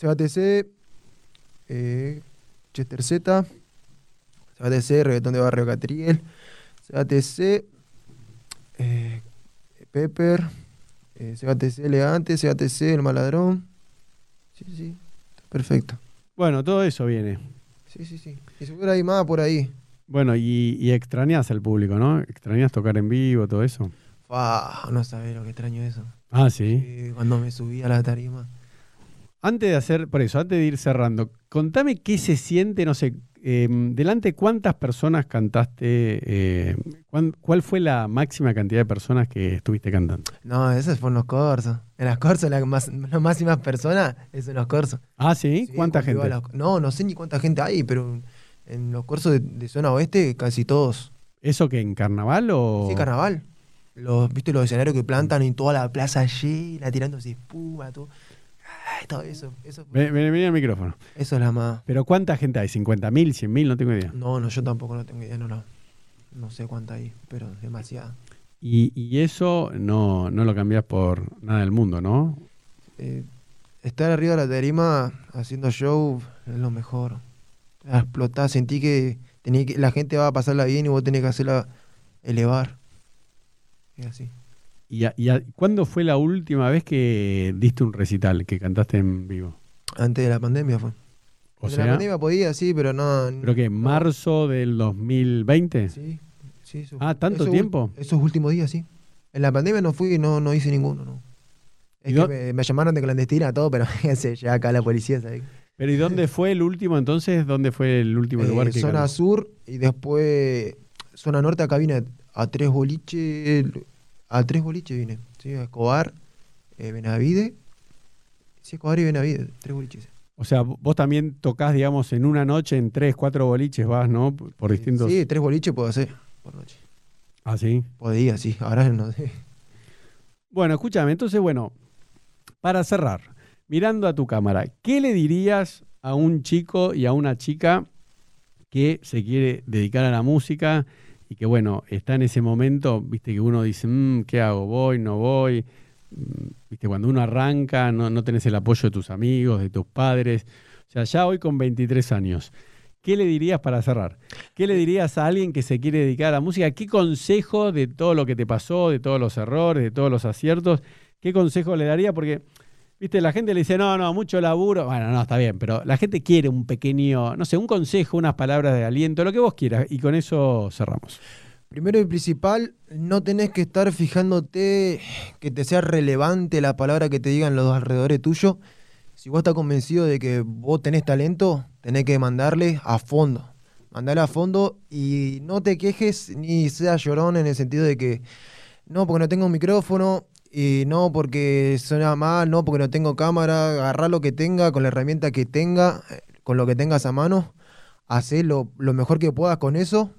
CATC, eh, Chester Z, CATC, Reggaetón de Barrio Catriel, CATC, eh, Pepper, eh, CATC Elegante, CATC El Maladrón. Sí, sí, perfecto. Bueno, todo eso viene. Sí, sí, sí. Y seguro hay más por ahí. Bueno, y, y extrañas al público, ¿no? Extrañas tocar en vivo, todo eso. Fua, no sabés lo que extraño eso. Ah, sí. Sí, cuando me subí a la tarima. Antes de hacer, por eso, antes de ir cerrando, contame qué se siente, no sé, eh, delante cuántas personas cantaste, eh, cuán- cuál fue la máxima cantidad de personas que estuviste cantando. No, esos fueron los corsos. En las corsos, las, más, las máximas personas, es en los corsos. Ah, sí, Sí, ¿cuánta gente? los- no, no sé ni cuánta gente hay, pero en los corsos de, de zona oeste, casi todos. ¿Eso que en carnaval o...? Sí, carnaval. Los, ¿Viste los escenarios que plantan en toda la plaza llena, tirándose espuma, todo? Ay, todo eso. Eso, Ven, ven- al micrófono. eso es la más. ¿Pero cuánta gente hay? ¿50.000, 100.000? No tengo idea. No, no, yo tampoco no tengo idea, no, no, no sé cuánta hay, pero demasiada. Y, y eso no, no lo cambias por nada del mundo, ¿no? Eh, estar arriba de la tarima haciendo show es lo mejor. A explotar, sentí que, tenía que la gente va a pasarla bien y vos tenés que hacerla elevar. Es así. ¿Y, a- y a- cuándo fue la última vez que diste un recital, que cantaste en vivo? Antes de la pandemia fue. O Antes de la sea, pandemia podía, sí, pero no. creo que en no. marzo del 2020. Sí, sí. eso- Ah, ¿tanto tiempo? Esos últimos días, sí. En la pandemia no fui, no, no hice ninguno, no. ¿Y Es que me, me llamaron de clandestina, todo, pero llega acá la policía, ¿sabes? Pero ¿y dónde fue el último entonces? ¿Dónde fue el último Eh, lugar que zona sur y después zona norte acá vine a, tres boliches a tres boliches vine sí a Escobar eh, Benavide sí Escobar y Benavide tres boliches O sea, vos también tocás, digamos, en una noche, en tres, cuatro boliches vas, ¿no? Por Eh, distintos... sí tres boliches puedo hacer por noche Ah, sí. podía sí ahora no sé Bueno, escúchame, entonces, bueno, para cerrar, mirando a tu cámara, ¿qué le dirías a un chico y a una chica que se quiere dedicar a la música y que bueno, está en ese momento, viste que uno dice, "Mm, ¿qué hago? ¿Voy? ¿No voy? Mm, Viste, cuando uno arranca, no, no tenés el apoyo de tus amigos, de tus padres. O sea, ya hoy con 23 años, ¿qué le dirías para cerrar? ¿Qué le dirías a alguien que se quiere dedicar a la música? ¿Qué consejo de todo lo que te pasó, de todos los errores, de todos los aciertos, qué consejo le daría? Porque, viste, la gente le dice, no, no, mucho laburo. Bueno, no, está bien, pero la gente quiere un pequeño, no sé, un consejo, unas palabras de aliento, lo que vos quieras. Y con eso cerramos. Primero y principal, no tenés que estar fijándote que te sea relevante la palabra que te digan los alrededores tuyo. Si vos estás convencido de que vos tenés talento, tenés que mandarle a fondo. Mandarle a fondo y no te quejes ni seas llorón en el sentido de que no, porque no tengo un micrófono, y no porque suena mal, no porque no tengo cámara, agarrar lo que tenga con la herramienta que tenga, con lo que tengas a mano, hacer lo, mejor que puedas con eso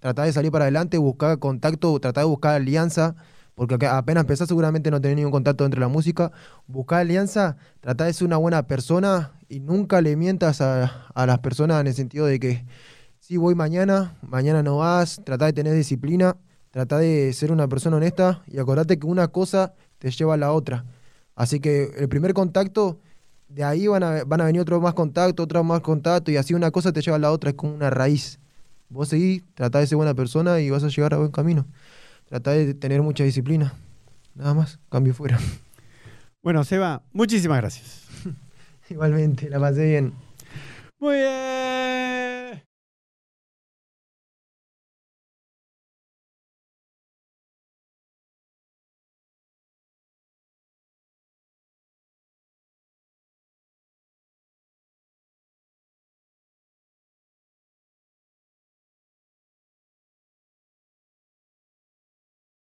tratar de salir para adelante, buscar contacto, tratar de buscar alianza, porque apenas empezás seguramente no tenés ningún contacto entre la música, buscar alianza, tratar de ser una buena persona y nunca le mientas a, a las personas en el sentido de que si voy mañana, mañana no vas, tratar de tener disciplina, tratar de ser una persona honesta y acordate que una cosa te lleva a la otra. Así que el primer contacto, de ahí van a, van a venir otros más contactos, otros más contactos y así una cosa te lleva a la otra, es como una raíz. Vos seguís, tratá de ser buena persona y vas a llegar a buen camino. Tratá de tener mucha disciplina. Nada más, cambio fuera. Bueno, Seba, muchísimas gracias. Igualmente, la pasé bien. Muy bien.